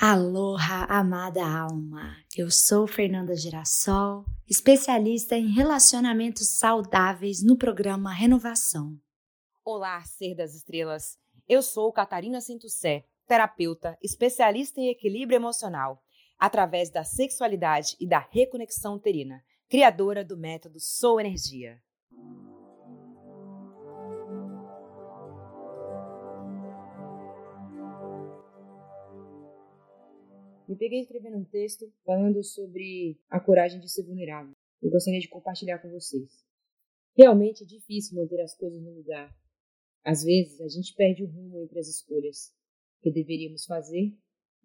Aloha, amada alma! Eu sou Fernanda Girassol, especialista em relacionamentos saudáveis no programa Renovação. Olá, ser das estrelas! Eu sou Catarina Sintucé, terapeuta, especialista em equilíbrio emocional, através da sexualidade e da reconexão uterina, criadora do método Sou Energia. Me peguei escrevendo um texto falando sobre a coragem de ser vulnerável. Eu gostaria de compartilhar com vocês. Realmente é difícil manter as coisas no lugar. Às vezes a gente perde o rumo entre as escolhas que deveríamos fazer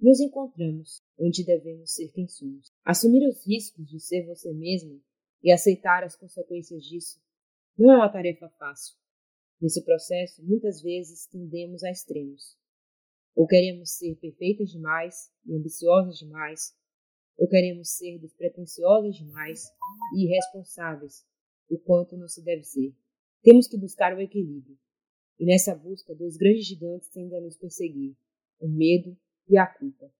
e nos encontramos onde devemos ser quem somos. Assumir os riscos de ser você mesmo e aceitar as consequências disso não é uma tarefa fácil. Nesse processo, muitas vezes tendemos a extremos. Ou queremos ser perfeitas demais e ambiciosas demais, ou queremos ser despretensiosas demais e irresponsáveis, o quanto não se deve ser. Temos que buscar o equilíbrio. E nessa busca, dois grandes gigantes tendem a nos perseguir: o medo e a culpa.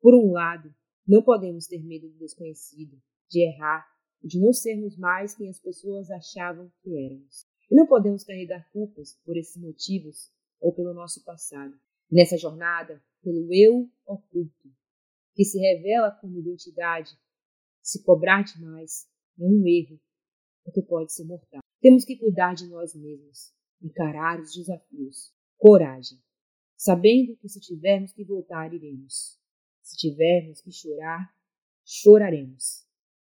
Por um lado, não podemos ter medo do desconhecido, de errar, de não sermos mais quem as pessoas achavam que éramos. E não podemos carregar culpas por esses motivos ou pelo nosso passado. Nessa jornada, pelo eu oculto, que se revela como identidade, se cobrar demais é um erro, porque pode ser mortal. Temos que cuidar de nós mesmos, encarar os desafios. Coragem, sabendo que se tivermos que voltar, iremos. Se tivermos que chorar, choraremos.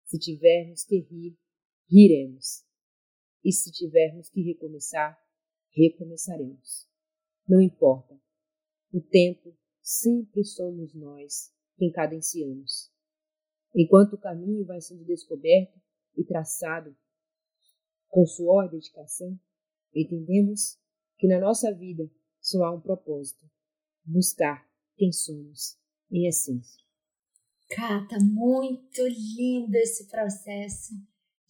Se tivermos que rir, riremos. E se tivermos que recomeçar, recomeçaremos. Não importa o tempo sempre somos nós quem cadenciamos. Enquanto o caminho vai sendo descoberto e traçado com suor e dedicação, entendemos que na nossa vida só há um propósito: buscar quem somos em essência. Cata, muito lindo esse processo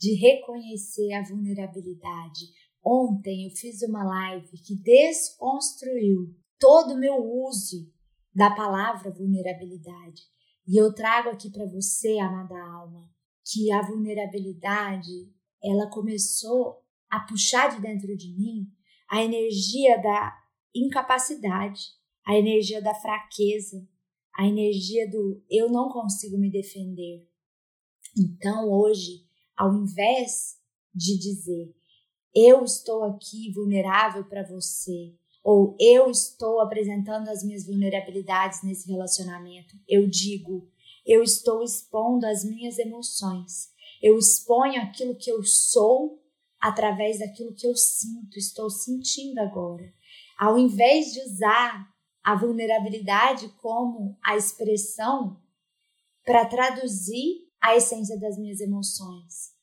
de reconhecer a vulnerabilidade. Ontem eu fiz uma live que desconstruiu todo o meu uso da palavra vulnerabilidade. E eu trago aqui para você, amada alma, que a vulnerabilidade, ela começou a puxar de dentro de mim a energia da incapacidade, a energia da fraqueza, a energia do eu não consigo me defender. Então, hoje, ao invés de dizer eu estou aqui vulnerável para você, ou eu estou apresentando as minhas vulnerabilidades nesse relacionamento. Eu digo, eu estou expondo as minhas emoções. Eu exponho aquilo que eu sou através daquilo que eu sinto, estou sentindo agora. Ao invés de usar a vulnerabilidade como a expressão para traduzir a essência das minhas emoções.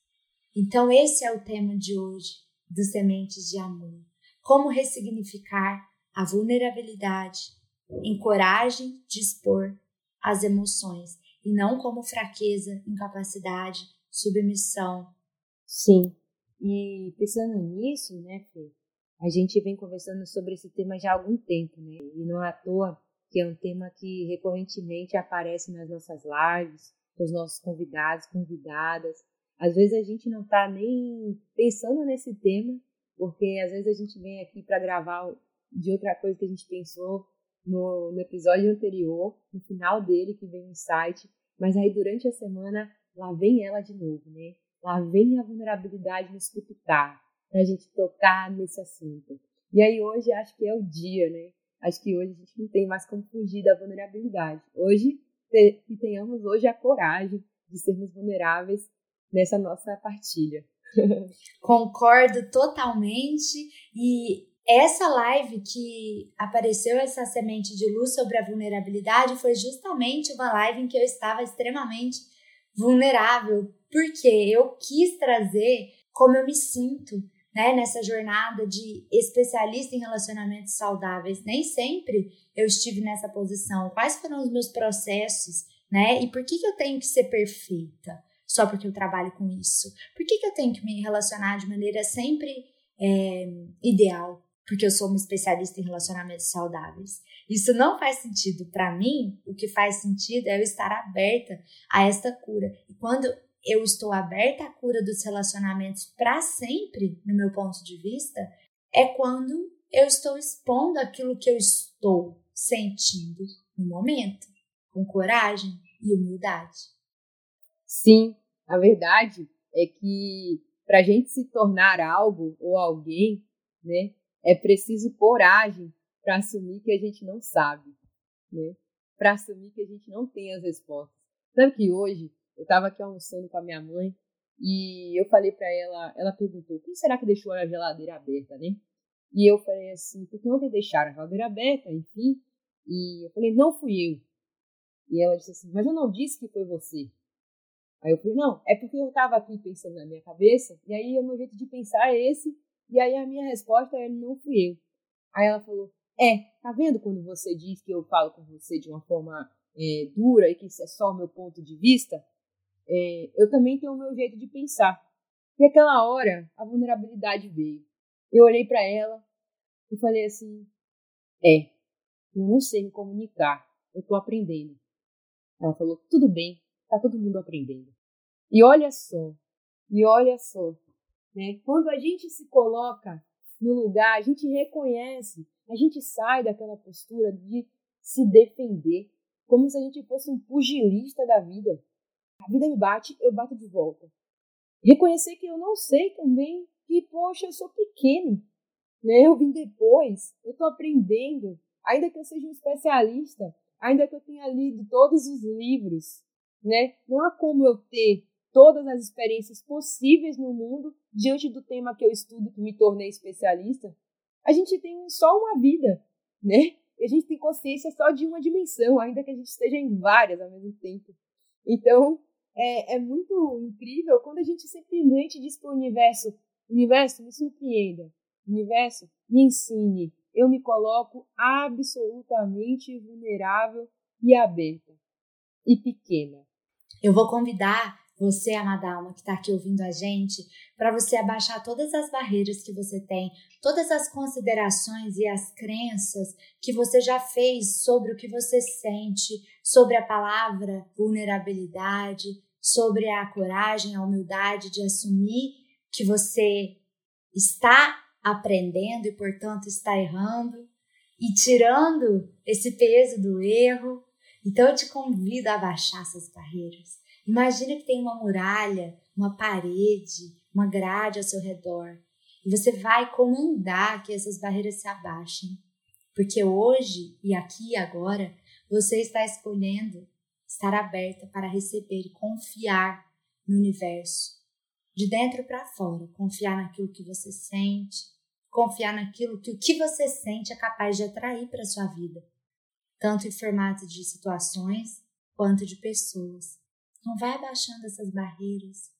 Então, esse é o tema de hoje, dos Sementes de Amor como ressignificar a vulnerabilidade em coragem de expor as emoções e não como fraqueza, incapacidade, submissão. Sim, e pensando nisso, né, Fê, a gente vem conversando sobre esse tema já há algum tempo, né? E não é à toa que é um tema que recorrentemente aparece nas nossas lives, com os nossos convidados, convidadas. Às vezes a gente não está nem pensando nesse tema, porque às vezes a gente vem aqui para gravar de outra coisa que a gente pensou no, no, episódio anterior, no final dele, que vem o insight, mas aí durante a semana lá vem ela de novo, né? Lá vem a vulnerabilidade nos cutucar, para a gente tocar nesse assunto. E aí hoje acho que é o dia, né? Acho que hoje a gente não tem mais como fugir da vulnerabilidade. Hoje, que tenhamos hoje a coragem de sermos vulneráveis nessa nossa partilha. Concordo totalmente. E essa live que apareceu essa semente de luz sobre a vulnerabilidade foi justamente uma live em que eu estava extremamente vulnerável, porque eu quis trazer como eu me sinto, né, nessa jornada de especialista em relacionamentos saudáveis. Nem sempre eu estive nessa posição. Quais foram os meus processos, né? E por que, que eu tenho que ser perfeita? Só porque eu trabalho com isso? Por que, que eu tenho que me relacionar de maneira sempre é, ideal? porque eu sou uma especialista em relacionamentos saudáveis. Isso não faz sentido para mim. O que faz sentido é eu estar aberta a esta cura. E quando eu estou aberta à cura dos relacionamentos para sempre, no meu ponto de vista, é quando eu estou expondo aquilo que eu estou sentindo no momento, com coragem e humildade. Sim, a verdade é que para a gente se tornar algo ou alguém, né, é preciso coragem para assumir que a gente não sabe, né? Para assumir que a gente não tem as respostas. Sabe que hoje eu estava aqui almoçando com a minha mãe e eu falei para ela, ela perguntou: "Quem será que deixou a geladeira aberta, né?" E eu falei assim: "Porque ontem deixaram a geladeira aberta, enfim." E eu falei: "Não fui eu." E ela disse assim: "Mas eu não disse que foi você." Aí eu falei: "Não, é porque eu estava aqui pensando na minha cabeça e aí o meu jeito de pensar é esse e aí a minha resposta é: não fui eu. Aí ela falou: é, tá vendo quando você diz que eu falo com você de uma forma é, dura e que isso é só o meu ponto de vista? É, eu também tenho o meu jeito de pensar. E aquela hora a vulnerabilidade veio. Eu olhei para ela e falei assim: é, eu não sei me comunicar, eu tô aprendendo. Ela falou: tudo bem, tá todo mundo aprendendo. E olha só, e olha só, né? Quando a gente se coloca no lugar, a gente reconhece, a gente sai daquela postura de se defender, como se a gente fosse um pugilista da vida. A vida me bate, eu bato de volta. Reconhecer que eu não sei também, que, poxa, eu sou pequeno, né? Eu vim depois, eu estou aprendendo, ainda que eu seja um especialista, ainda que eu tenha lido todos os livros, né? Não há como eu ter todas as experiências possíveis no mundo diante do tema que eu estudo, que me tornei especialista, a gente tem só uma vida, né? E a gente tem consciência só de uma dimensão, ainda que a gente esteja em várias ao mesmo tempo. Então, é, é muito incrível quando a gente simplesmente diz para o universo: universo, me surpreenda, universo, me ensine. Eu me coloco absolutamente vulnerável e aberta e pequena. Eu vou convidar você, amada alma, que está aqui ouvindo a gente, para você abaixar todas as barreiras que você tem, todas as considerações e as crenças que você já fez sobre o que você sente, sobre a palavra vulnerabilidade, sobre a coragem, a humildade de assumir que você está aprendendo e, portanto, está errando e tirando esse peso do erro. Então, eu te convido a abaixar essas barreiras Imagina que tem uma muralha, uma parede, uma grade ao seu redor. E você vai comandar que essas barreiras se abaixem. Porque hoje e aqui e agora você está escolhendo estar aberta para receber e confiar no universo. De dentro para fora, confiar naquilo que você sente, confiar naquilo que o que você sente é capaz de atrair para sua vida, tanto em formato de situações quanto de pessoas. Então vai abaixando essas barreiras,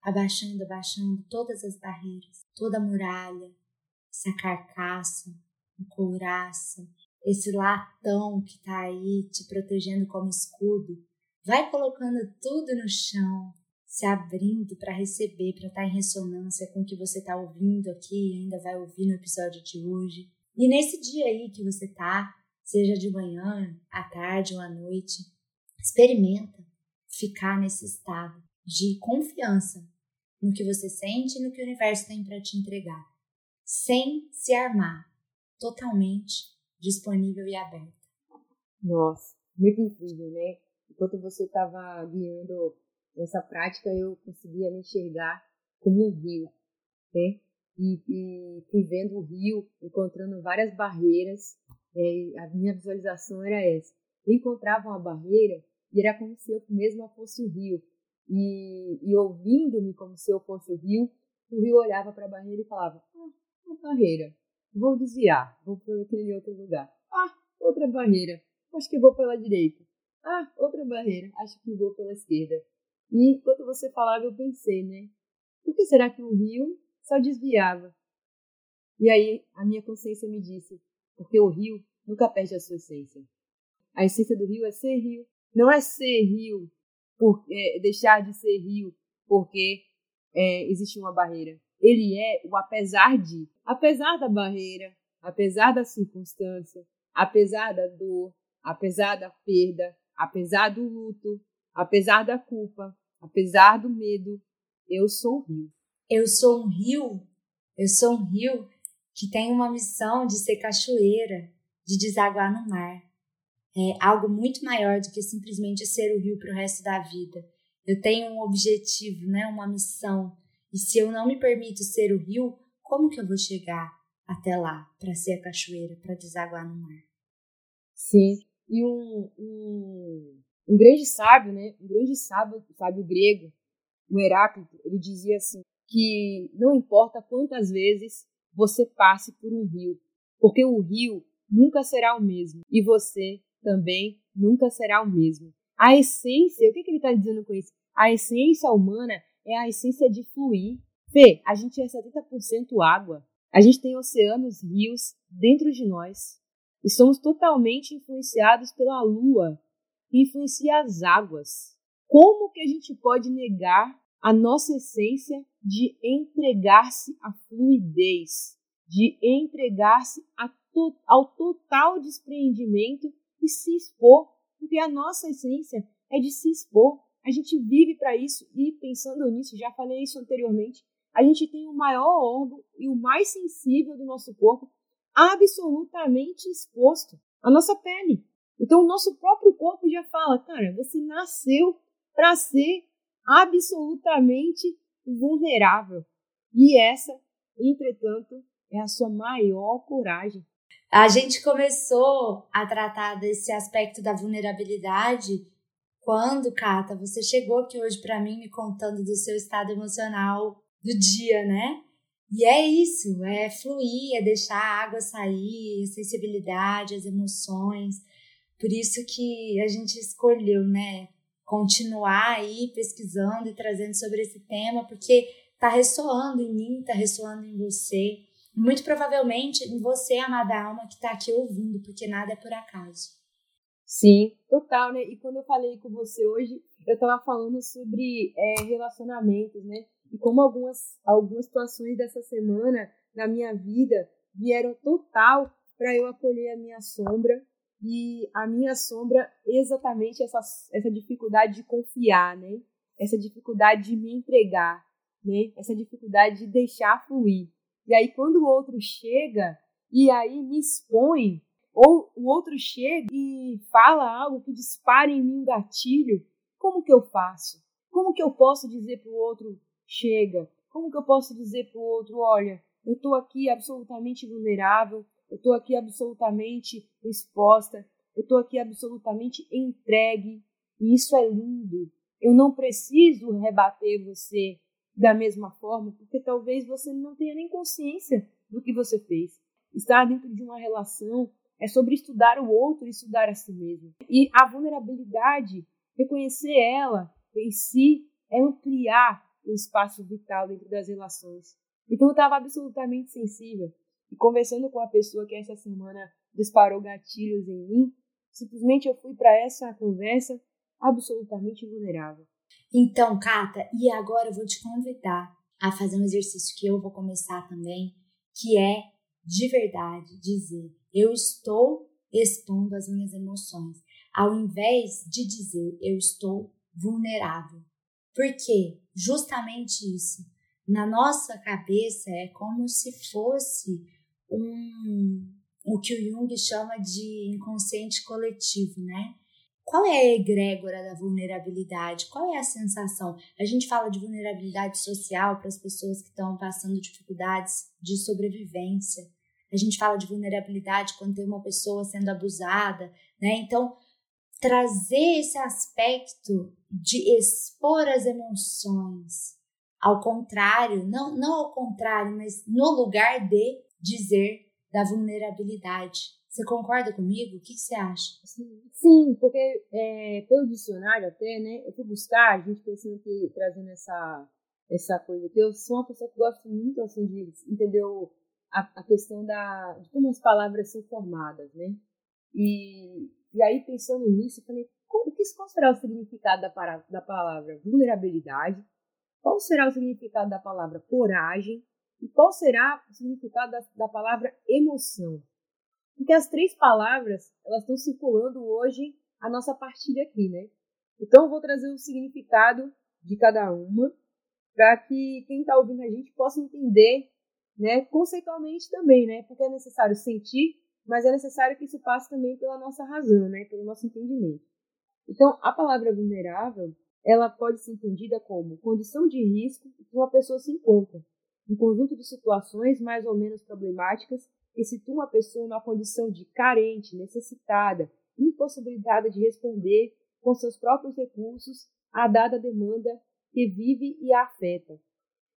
abaixando, abaixando todas as barreiras, toda a muralha, essa carcaça, a couraça, esse latão que está aí te protegendo como escudo. Vai colocando tudo no chão, se abrindo para receber, para estar tá em ressonância com o que você está ouvindo aqui e ainda vai ouvir no episódio de hoje. E nesse dia aí que você tá, seja de manhã, à tarde ou à noite, experimenta ficar nesse estado de confiança no que você sente e no que o universo tem para te entregar, sem se armar, totalmente disponível e aberta. Nossa, muito incrível, né? Enquanto você estava guiando essa prática, eu conseguia me enxergar como um rio, né? E, e vendo o rio, encontrando várias barreiras. É, a minha visualização era essa. Eu encontrava uma barreira e era como se eu mesma fosse o rio. E, e ouvindo-me como se eu fosse o rio, o rio olhava para a barreira e falava: Ah, uma barreira, vou desviar, vou para aquele outro lugar. Ah, outra barreira, acho que vou pela direita. Ah, outra barreira, acho que vou pela esquerda. E enquanto você falava, eu pensei, né? Por que será que o rio só desviava? E aí a minha consciência me disse: porque o rio nunca perde a sua essência. A essência do rio é ser rio, não é ser rio, por, é, deixar de ser rio porque é, existe uma barreira. Ele é o apesar de. Apesar da barreira, apesar da circunstância, apesar da dor, apesar da perda, apesar do luto, apesar da culpa, apesar do medo, eu sou um rio. Eu sou um rio, eu sou um rio que tem uma missão de ser cachoeira, de desaguar no mar. É algo muito maior do que simplesmente ser o rio para o resto da vida. Eu tenho um objetivo, né, uma missão. E se eu não me permito ser o rio, como que eu vou chegar até lá para ser a cachoeira, para desaguar no mar? Sim. E um, um, um grande sábio, né, um grande sábio, sábio grego, o Heráclito, ele dizia assim que não importa quantas vezes você passe por um rio, porque o rio nunca será o mesmo e você também nunca será o mesmo. A essência, o que, que ele está dizendo com isso? A essência humana é a essência de fluir. Fê, a gente é 70% água. A gente tem oceanos, rios dentro de nós. E somos totalmente influenciados pela lua, que influencia as águas. Como que a gente pode negar a nossa essência de entregar-se à fluidez, de entregar-se ao total despreendimento e se expor, porque a nossa essência é de se expor. A gente vive para isso e pensando nisso, já falei isso anteriormente, a gente tem o maior órgão e o mais sensível do nosso corpo absolutamente exposto, a nossa pele. Então o nosso próprio corpo já fala, cara, você nasceu para ser absolutamente vulnerável. E essa, entretanto, é a sua maior coragem. A gente começou a tratar desse aspecto da vulnerabilidade quando, Cata, você chegou aqui hoje para mim me contando do seu estado emocional do dia, né? E é isso, é fluir, é deixar a água sair, a sensibilidade, as emoções. Por isso que a gente escolheu, né, continuar aí pesquisando e trazendo sobre esse tema, porque tá ressoando em mim, tá ressoando em você muito provavelmente você, amada alma, que está aqui ouvindo, porque nada é por acaso. Sim, total, né? E quando eu falei com você hoje, eu estava falando sobre é, relacionamentos, né? E como algumas, algumas situações dessa semana na minha vida vieram total para eu acolher a minha sombra e a minha sombra exatamente essa, essa dificuldade de confiar, né? Essa dificuldade de me entregar, né? Essa dificuldade de deixar fluir. E aí, quando o outro chega e aí me expõe, ou o outro chega e fala algo que dispara em mim um gatilho, como que eu faço? Como que eu posso dizer para o outro, chega? Como que eu posso dizer para o outro, olha, eu estou aqui absolutamente vulnerável, eu estou aqui absolutamente exposta, eu estou aqui absolutamente entregue, e isso é lindo. Eu não preciso rebater você, da mesma forma, porque talvez você não tenha nem consciência do que você fez. Estar dentro de uma relação é sobre estudar o outro e estudar a si mesmo. E a vulnerabilidade, reconhecer ela em si, é ampliar o espaço vital dentro das relações. Então eu estava absolutamente sensível. E conversando com a pessoa que essa semana disparou gatilhos em mim, simplesmente eu fui para essa conversa absolutamente vulnerável. Então, Cata, e agora eu vou te convidar a fazer um exercício que eu vou começar também, que é de verdade dizer: eu estou expondo as minhas emoções, ao invés de dizer eu estou vulnerável. Porque justamente isso, na nossa cabeça é como se fosse um o que o Jung chama de inconsciente coletivo, né? Qual é a egrégora da vulnerabilidade? Qual é a sensação? A gente fala de vulnerabilidade social para as pessoas que estão passando dificuldades de sobrevivência. A gente fala de vulnerabilidade quando tem uma pessoa sendo abusada, né? Então, trazer esse aspecto de expor as emoções, ao contrário, não, não ao contrário, mas no lugar de dizer da vulnerabilidade. Você concorda comigo? O que, você acha? Sim, porque é, pelo dicionário até, né? Eu fui buscar, a gente pensando que trazendo essa, essa coisa aqui, eu sou uma pessoa que gosta muito assim de entender a, a questão da, de como as palavras são formadas, né? E, e aí, pensando nisso, eu falei, como, que, será o significado da, da palavra vulnerabilidade? Qual será o significado da palavra coragem? E qual será o significado da, da palavra emoção? Porque as três palavras, elas estão circulando hoje a nossa partilha aqui, né? Então eu vou trazer o significado de cada uma para que quem está ouvindo a gente possa entender, né, conceitualmente também, né? Porque é necessário sentir, mas é necessário que isso passe também pela nossa razão, né, pelo nosso entendimento. Então, a palavra vulnerável, ela pode ser entendida como condição de risco que uma pessoa se encontra, um conjunto de situações mais ou menos problemáticas que situam uma pessoa numa condição de carente, necessitada, impossibilitada de responder com seus próprios recursos à dada demanda que vive e a afeta.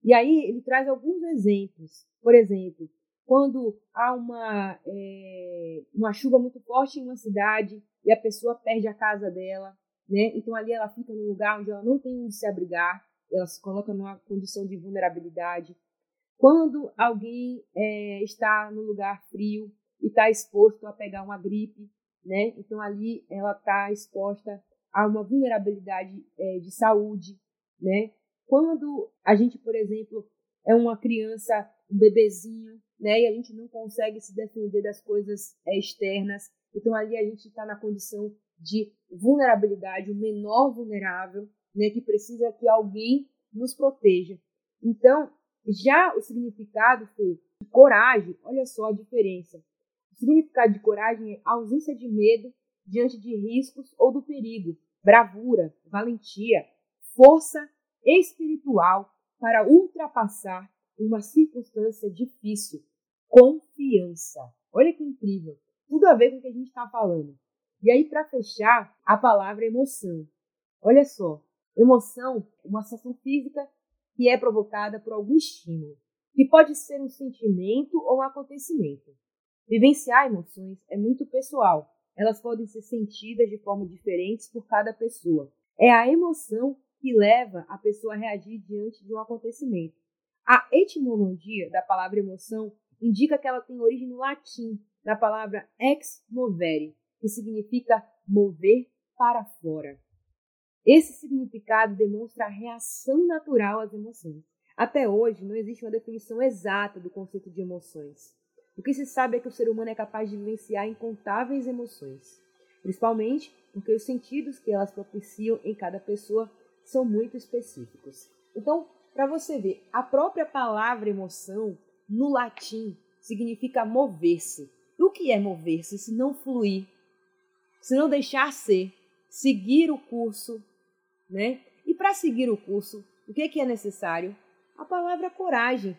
E aí ele traz alguns exemplos. Por exemplo, quando há uma, é, uma chuva muito forte em uma cidade e a pessoa perde a casa dela, né? Então ali ela fica num lugar onde ela não tem onde se abrigar, ela se coloca numa condição de vulnerabilidade. Quando alguém é, está no lugar frio e está exposto a pegar uma gripe, né? Então ali ela está exposta a uma vulnerabilidade é, de saúde, né? Quando a gente, por exemplo, é uma criança, um bebezinho, né? E a gente não consegue se defender das coisas é, externas, então ali a gente está na condição de vulnerabilidade, o menor vulnerável, né? Que precisa que alguém nos proteja. Então, já o significado de coragem, olha só a diferença. O significado de coragem é ausência de medo diante de riscos ou do perigo, bravura, valentia, força espiritual para ultrapassar uma circunstância difícil, confiança. Olha que incrível. Tudo a ver com o que a gente está falando. E aí, para fechar, a palavra emoção. Olha só, emoção, uma sensação física que é provocada por algum estímulo, que pode ser um sentimento ou um acontecimento. Vivenciar emoções é muito pessoal. Elas podem ser sentidas de formas diferentes por cada pessoa. É a emoção que leva a pessoa a reagir diante de um acontecimento. A etimologia da palavra emoção indica que ela tem origem no latim, na palavra ex movere, que significa mover para fora. Esse significado demonstra a reação natural às emoções. Até hoje, não existe uma definição exata do conceito de emoções. O que se sabe é que o ser humano é capaz de vivenciar incontáveis emoções, principalmente porque os sentidos que elas propiciam em cada pessoa são muito específicos. Então, para você ver, a própria palavra emoção, no latim, significa mover-se. O que é mover-se se não fluir, se não deixar ser, seguir o curso né? E para seguir o curso, o que, que é necessário? A palavra coragem,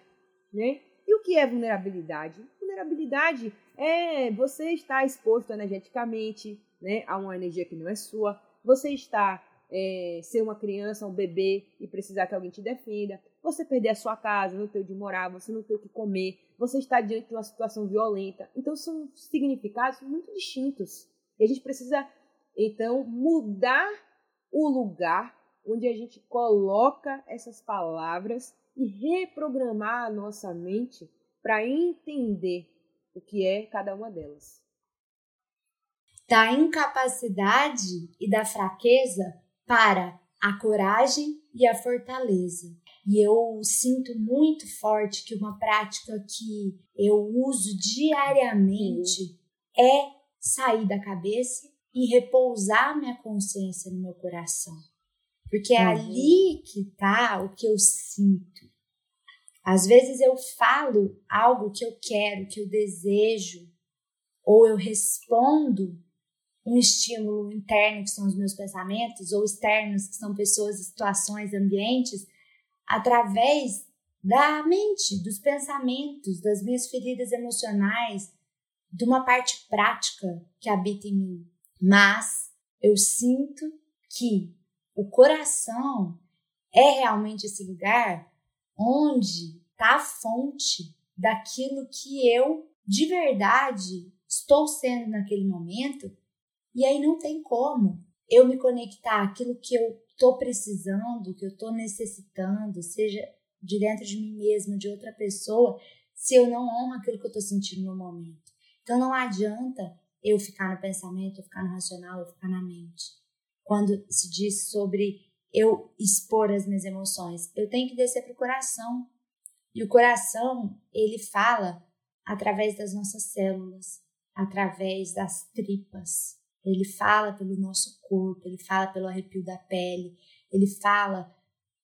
né? E o que é vulnerabilidade? Vulnerabilidade é você estar exposto energeticamente, né, a uma energia que não é sua. Você está é, ser uma criança, um bebê e precisar que alguém te defenda. Você perder a sua casa, não ter onde morar, você não ter o que comer. Você está diante de uma situação violenta. Então são significados muito distintos. E a gente precisa então mudar o lugar onde a gente coloca essas palavras e reprogramar a nossa mente para entender o que é cada uma delas. Da incapacidade e da fraqueza para a coragem e a fortaleza. E eu sinto muito forte que uma prática que eu uso diariamente é sair da cabeça e repousar minha consciência no meu coração. Porque é uhum. ali que tá o que eu sinto. Às vezes eu falo algo que eu quero, que eu desejo, ou eu respondo um estímulo interno, que são os meus pensamentos, ou externos, que são pessoas, situações, ambientes, através da mente, dos pensamentos, das minhas feridas emocionais, de uma parte prática que habita em mim. Mas eu sinto que o coração é realmente esse lugar onde está a fonte daquilo que eu de verdade estou sendo naquele momento. E aí não tem como eu me conectar àquilo que eu estou precisando, que eu estou necessitando, seja de dentro de mim mesma, de outra pessoa, se eu não honro aquilo que eu estou sentindo no momento. Então não adianta eu ficar no pensamento, eu ficar no racional, eu ficar na mente. Quando se diz sobre eu expor as minhas emoções, eu tenho que descer para o coração. E o coração, ele fala através das nossas células, através das tripas. Ele fala pelo nosso corpo, ele fala pelo arrepio da pele, ele fala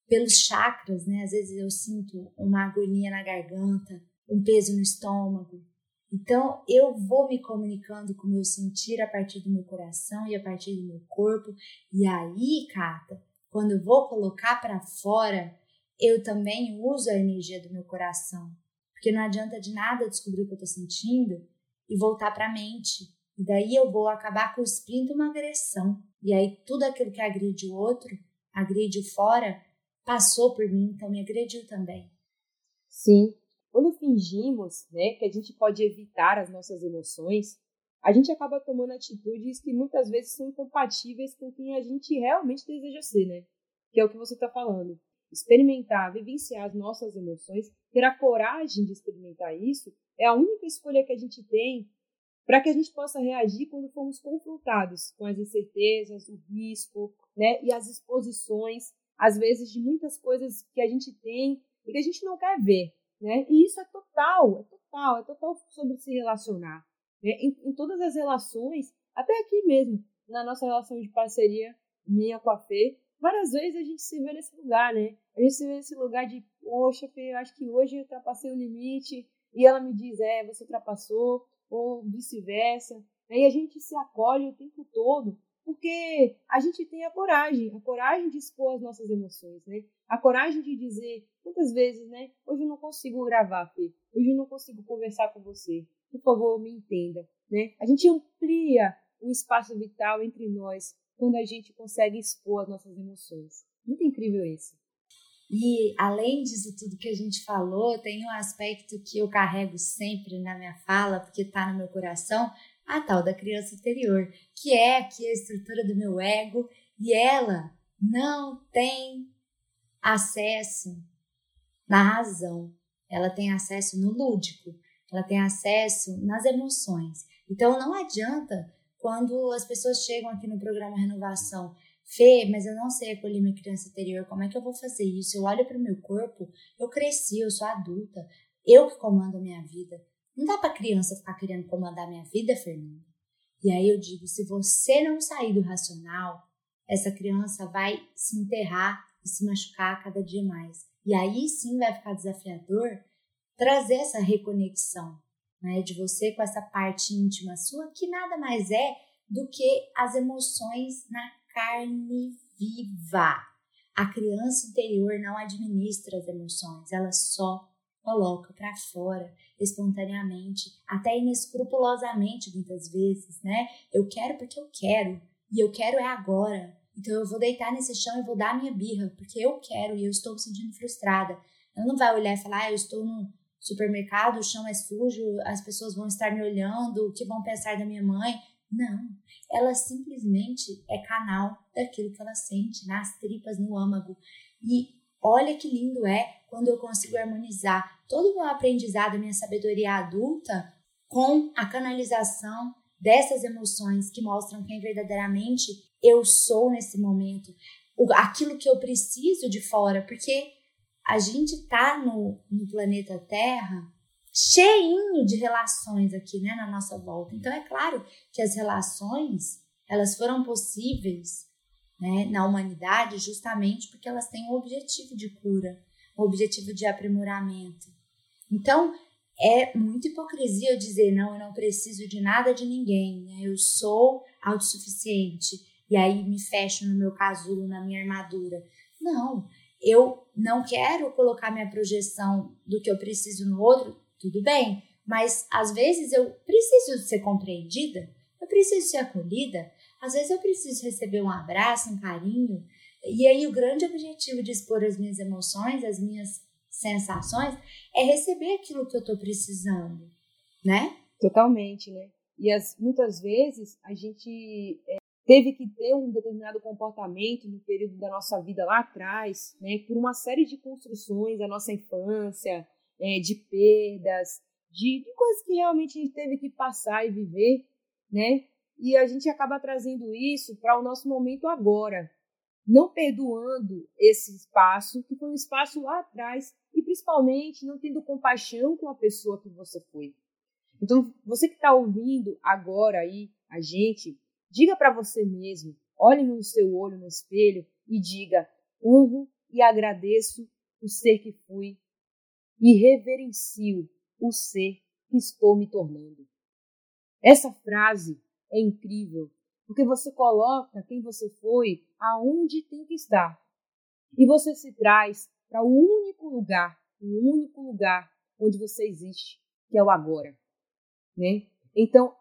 pelos chakras, né? Às vezes eu sinto uma agonia na garganta, um peso no estômago. Então eu vou me comunicando com o meu sentir a partir do meu coração e a partir do meu corpo. E aí, Cata, quando eu vou colocar para fora, eu também uso a energia do meu coração. Porque não adianta de nada descobrir o que eu estou sentindo e voltar para a mente. E daí eu vou acabar cuspindo uma agressão. E aí tudo aquilo que agride o outro, agride o fora, passou por mim, então me agrediu também. Sim. Quando fingimos né, que a gente pode evitar as nossas emoções, a gente acaba tomando atitudes que muitas vezes são incompatíveis com quem a gente realmente deseja ser, né? Que é o que você está falando. Experimentar, vivenciar as nossas emoções, ter a coragem de experimentar isso, é a única escolha que a gente tem para que a gente possa reagir quando formos confrontados com as incertezas, o risco, né, e as exposições, às vezes de muitas coisas que a gente tem e que a gente não quer ver, né? E isso é total, é total, é total sobre se relacionar, né? Em, em todas as relações, até aqui mesmo, na nossa relação de parceria minha com a Fê, várias vezes a gente se vê nesse lugar, né? A gente se vê nesse lugar de, poxa, Fê, eu acho que hoje eu ultrapassei o limite, e ela me diz, é, você ultrapassou, ou vice-versa. Aí a gente se acolhe o tempo todo, porque a gente tem a coragem, a coragem de expor as nossas emoções, né? A coragem de dizer, muitas vezes, né? Hoje eu não consigo gravar, Fê. Hoje eu não consigo conversar com você. Por favor, me entenda, né? A gente amplia o espaço vital entre nós quando a gente consegue expor as nossas emoções. Muito incrível isso. E além disso tudo que a gente falou, tem um aspecto que eu carrego sempre na minha fala, porque está no meu coração, a tal da criança interior, que é aqui a estrutura do meu ego, e ela não tem acesso na razão, ela tem acesso no lúdico, ela tem acesso nas emoções. Então não adianta quando as pessoas chegam aqui no programa Renovação Fê, mas eu não sei acolher minha criança interior, como é que eu vou fazer isso? Eu olho para o meu corpo, eu cresci, eu sou adulta, eu que comando a minha vida. Não dá para criança ficar querendo comandar minha vida, Fernanda. E aí eu digo, se você não sair do racional, essa criança vai se enterrar e se machucar cada dia mais. E aí sim vai ficar desafiador trazer essa reconexão, né, de você com essa parte íntima sua, que nada mais é do que as emoções na carne viva. A criança interior não administra as emoções, ela só coloca para fora espontaneamente, até inescrupulosamente muitas vezes, né? Eu quero porque eu quero e eu quero é agora. Então eu vou deitar nesse chão e vou dar a minha birra porque eu quero e eu estou me sentindo frustrada. Ela não vai olhar e falar, ah, eu estou no supermercado, o chão é sujo, as pessoas vão estar me olhando, o que vão pensar da minha mãe. Não, ela simplesmente é canal daquilo que ela sente nas tripas, no âmago. E olha que lindo é quando eu consigo harmonizar todo o meu aprendizado, minha sabedoria adulta com a canalização dessas emoções que mostram quem verdadeiramente eu sou nesse momento, aquilo que eu preciso de fora, porque a gente tá no, no planeta Terra cheinho de relações aqui, né, na nossa volta. Então é claro que as relações, elas foram possíveis, né, na humanidade justamente porque elas têm um objetivo de cura, um objetivo de aprimoramento. Então, é muita hipocrisia eu dizer, não, eu não preciso de nada de ninguém, né? eu sou autossuficiente, e aí me fecho no meu casulo, na minha armadura. Não, eu não quero colocar minha projeção do que eu preciso no outro tudo bem, mas às vezes eu preciso ser compreendida, eu preciso ser acolhida, às vezes eu preciso receber um abraço, um carinho. E aí o grande objetivo de expor as minhas emoções, as minhas sensações, é receber aquilo que eu estou precisando, né? Totalmente, né? E as, muitas vezes a gente é, teve que ter um determinado comportamento no período da nossa vida lá atrás, né? Por uma série de construções da nossa infância, é, de perdas, de, de coisas que realmente a gente teve que passar e viver, né? E a gente acaba trazendo isso para o nosso momento agora. não perdoando esse espaço, que foi um espaço lá atrás, e principalmente não tendo compaixão com a pessoa que você foi. Então, você que está ouvindo agora aí a gente, diga para você mesmo, olhe no seu olho no espelho e diga: honro e agradeço o ser que fui e reverencio o ser que estou me tornando. Essa frase é incrível, porque você coloca quem você foi aonde tem que estar. E você se traz para o único lugar, o único lugar onde você existe, que é o agora. Né? Então,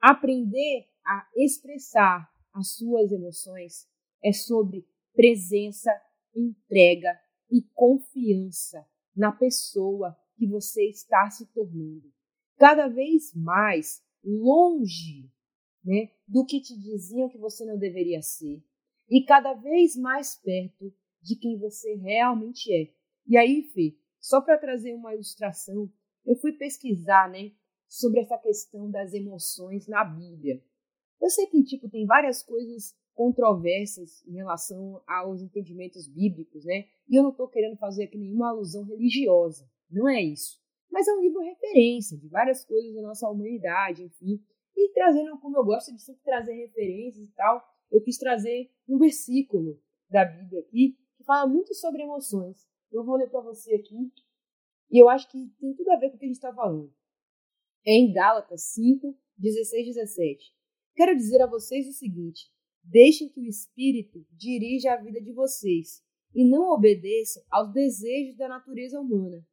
aprender a expressar as suas emoções é sobre presença, entrega e confiança na pessoa que você está se tornando. Cada vez mais longe né, do que te diziam que você não deveria ser e cada vez mais perto de quem você realmente é. E aí, Fê, só para trazer uma ilustração, eu fui pesquisar, né, sobre essa questão das emoções na Bíblia. Eu sei que tipo tem várias coisas controversas em relação aos entendimentos bíblicos, né? E eu não estou querendo fazer aqui nenhuma alusão religiosa, não é isso. Mas é um livro referência de várias coisas da nossa humanidade, enfim. E trazendo, como eu gosto de sempre trazer referências e tal, eu quis trazer um versículo da Bíblia aqui que fala muito sobre emoções. Eu vou ler para você aqui e eu acho que tem tudo a ver com o que a gente está falando. É em Gálatas 5, 16, 17. Quero dizer a vocês o seguinte: deixem que o Espírito dirija a vida de vocês e não obedeçam aos desejos da natureza humana.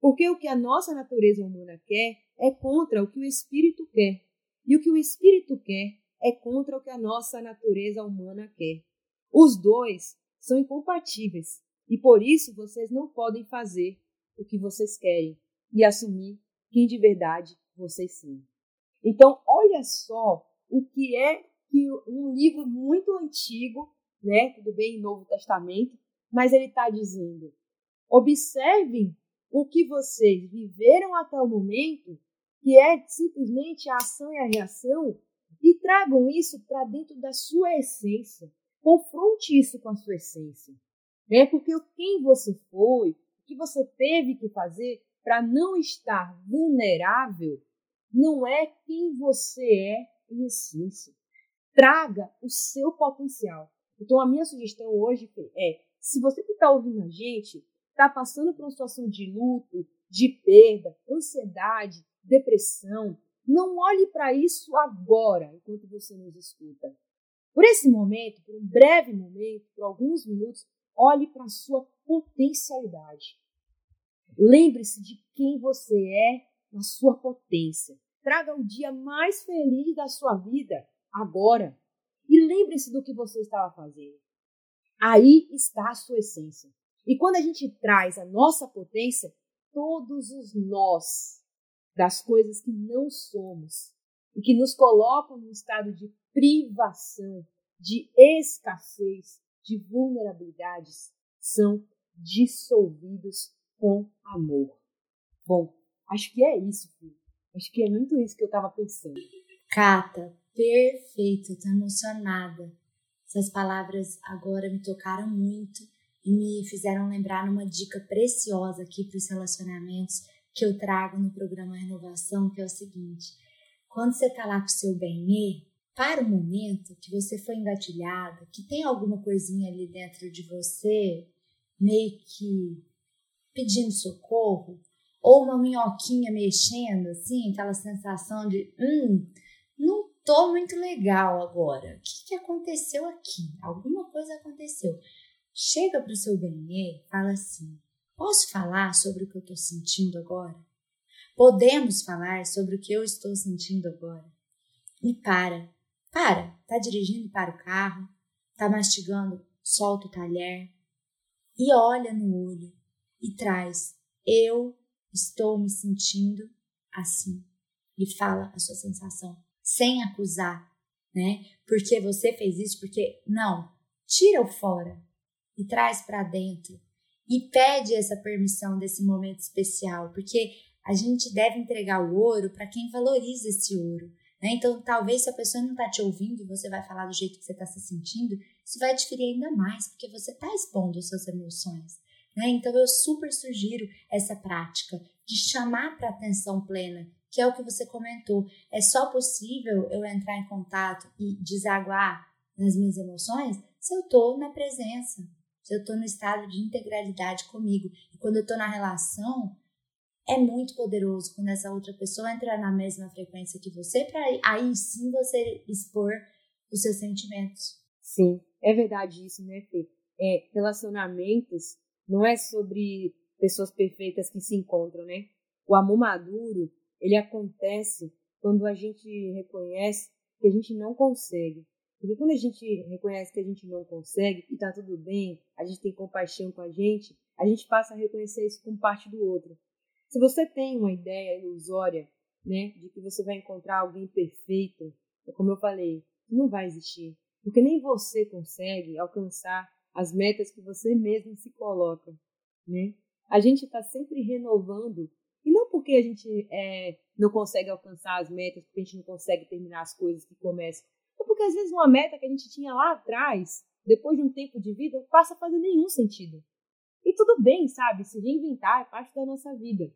Porque o que a nossa natureza humana quer é contra o que o Espírito quer, e o que o Espírito quer é contra o que a nossa natureza humana quer. Os dois são incompatíveis e por isso vocês não podem fazer o que vocês querem e assumir quem de verdade vocês são. Então, olha só o que é que um livro muito antigo, né, tudo bem, Novo Testamento, mas ele está dizendo: observem o que vocês viveram até o momento, que é simplesmente a ação e a reação, e tragam isso para dentro da sua essência. Confronte isso com a sua essência. Né? Porque quem você foi, o que você teve que fazer para não estar vulnerável, não é quem você é em essência. Traga o seu potencial. Então, a minha sugestão hoje é: se você que está ouvindo a gente está passando por uma situação de luto, de perda, ansiedade, depressão, não olhe para isso agora, enquanto você nos escuta. Por esse momento, por um breve momento, por alguns minutos, olhe para a sua potencialidade. Lembre-se de quem você é na sua potência. Traga o dia mais feliz da sua vida agora. E lembre-se do que você estava fazendo. Aí está a sua essência. E quando a gente traz a nossa potência, todos os nós das coisas que não somos e que nos colocam num estado de privação, de escassez, de vulnerabilidades, são dissolvidos com amor. Bom, acho que é isso, filho. Acho que é muito isso que eu estava pensando. Cata, perfeito, tô emocionada. Essas palavras agora me tocaram muito e me fizeram lembrar numa dica preciosa aqui para os relacionamentos que eu trago no programa Renovação, que é o seguinte: quando você está lá com o seu bem para o momento que você foi engatilhado, que tem alguma coisinha ali dentro de você, meio que pedindo socorro, ou uma minhoquinha mexendo, assim, aquela sensação de, hum, não tô muito legal agora. O que, que aconteceu aqui? Alguma coisa aconteceu. Chega para o seu bem fala assim: posso falar sobre o que eu estou sentindo agora? Podemos falar sobre o que eu estou sentindo agora? E para, para, tá dirigindo para o carro, tá mastigando, solta o talher e olha no olho e traz eu estou me sentindo assim. E fala a sua sensação, sem acusar, né? Porque você fez isso, porque não, tira o fora e traz para dentro e pede essa permissão desse momento especial, porque a gente deve entregar o ouro para quem valoriza esse ouro. Né? Então, talvez se a pessoa não está te ouvindo e você vai falar do jeito que você está se sentindo, isso vai te ferir ainda mais, porque você está expondo as suas emoções. Né? Então, eu super sugiro essa prática de chamar para atenção plena, que é o que você comentou. É só possível eu entrar em contato e desaguar nas minhas emoções se eu estou na presença, se eu estou no estado de integralidade comigo. E quando eu estou na relação, é muito poderoso quando essa outra pessoa entra na mesma frequência que você, para aí sim você expor os seus sentimentos. Sim, é verdade isso, né, Fê? É, relacionamentos não é sobre pessoas perfeitas que se encontram, né? O amor maduro, ele acontece quando a gente reconhece que a gente não consegue. Porque quando a gente reconhece que a gente não consegue e tá tudo bem, a gente tem compaixão com a gente, a gente passa a reconhecer isso como parte do outro. Se você tem uma ideia ilusória, né, de que você vai encontrar alguém perfeito, é como eu falei, não vai existir. Porque nem você consegue alcançar as metas que você mesmo se coloca, né? A gente está sempre renovando e não porque a gente é, não consegue alcançar as metas, porque a gente não consegue terminar as coisas que começam, é porque às vezes uma meta que a gente tinha lá atrás, depois de um tempo de vida, passa a fazer nenhum sentido. E tudo bem, sabe? Se reinventar é parte da nossa vida.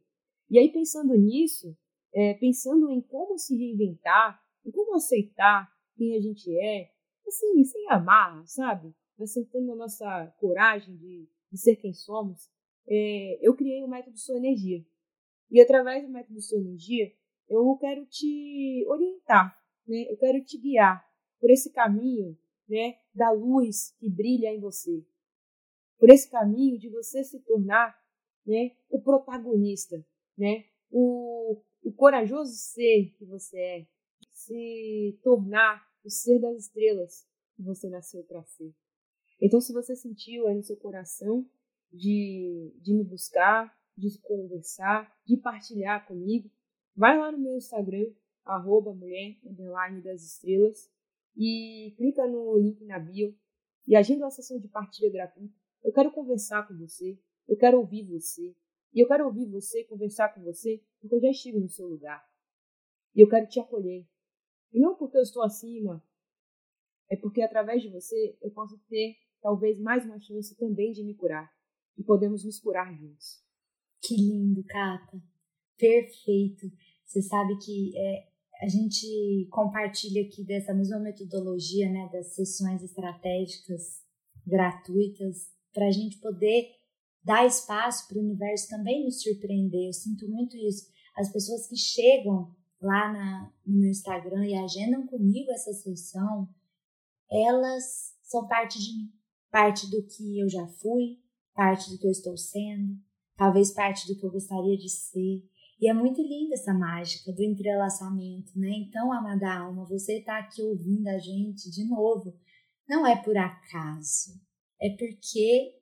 E aí, pensando nisso, é, pensando em como se reinventar, em como aceitar quem a gente é, assim, sem amarra, sabe? Aceitando a nossa coragem de, de ser quem somos, é, eu criei o método Sua Energia. E através do método Sua Energia, eu quero te orientar, né? Eu quero te guiar por esse caminho, né, da luz que brilha em você. Por esse caminho de você se tornar, né, o protagonista, né? O, o corajoso ser que você é, se tornar o ser das estrelas que você nasceu para ser. Então, se você sentiu aí no seu coração de, de me buscar, de conversar, de partilhar comigo, vai lá no meu Instagram, arroba mulher, das estrelas, e clica no link na bio e agenda uma sessão de partilha gratuita. Eu quero conversar com você, eu quero ouvir você, e eu quero ouvir você, conversar com você, porque eu já estive no seu lugar. E eu quero te acolher. E não porque eu estou acima, é porque através de você eu posso ter talvez mais uma chance também de me curar. E podemos nos curar juntos. Que lindo, Cata. Perfeito. Você sabe que é, a gente compartilha aqui dessa mesma metodologia, né, das sessões estratégicas gratuitas, para a gente poder dar espaço para o universo também nos surpreender. Eu sinto muito isso. As pessoas que chegam lá na, no meu Instagram e agendam comigo essa sessão, elas são parte de mim, parte do que eu já fui, parte do que eu estou sendo, talvez parte do que eu gostaria de ser. E é muito linda essa mágica do entrelaçamento, né? Então, amada alma, você está aqui ouvindo a gente de novo. Não é por acaso, é porque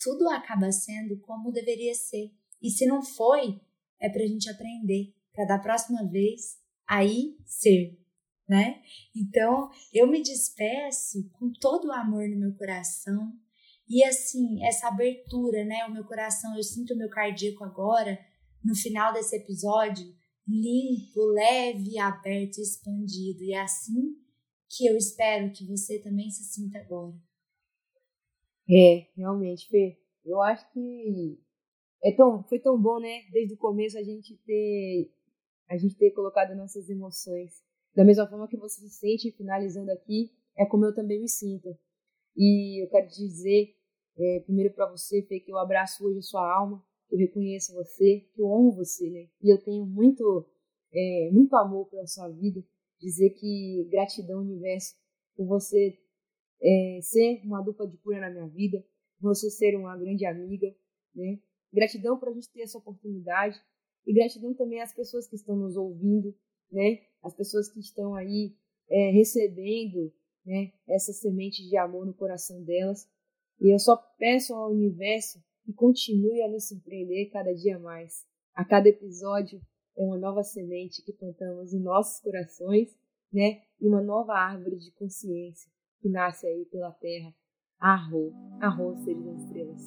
tudo acaba sendo como deveria ser. E se não foi, é para a gente aprender, para da próxima vez aí ser, né? Então, eu me despeço com todo o amor no meu coração e assim, essa abertura, né? O meu coração, eu sinto o meu cardíaco agora, no final desse episódio, limpo, leve, aberto, expandido. E é assim que eu espero que você também se sinta agora. É, realmente, Fê. Eu acho que é tão, foi tão bom, né? Desde o começo a gente ter a gente ter colocado nossas emoções. Da mesma forma que você se sente finalizando aqui, é como eu também me sinto. E eu quero dizer, é, primeiro para você, Fê, que eu abraço hoje a sua alma, que eu reconheço você, que eu amo você, né? E eu tenho muito, é, muito amor pela sua vida. Dizer que gratidão, universo, por você é, ser uma dupla de cura na minha vida, você ser uma grande amiga, né? Gratidão por a gente ter essa oportunidade e gratidão também às pessoas que estão nos ouvindo, né? As pessoas que estão aí é, recebendo, né? Essa semente de amor no coração delas. E eu só peço ao universo que continue a nos surpreender cada dia mais. A cada episódio é uma nova semente que plantamos em nossos corações, né? E uma nova árvore de consciência que nasce aí pela terra. Arro, arro seres das estrelas.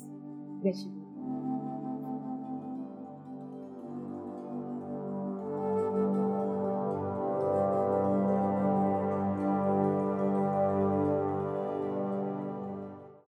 Gratidão.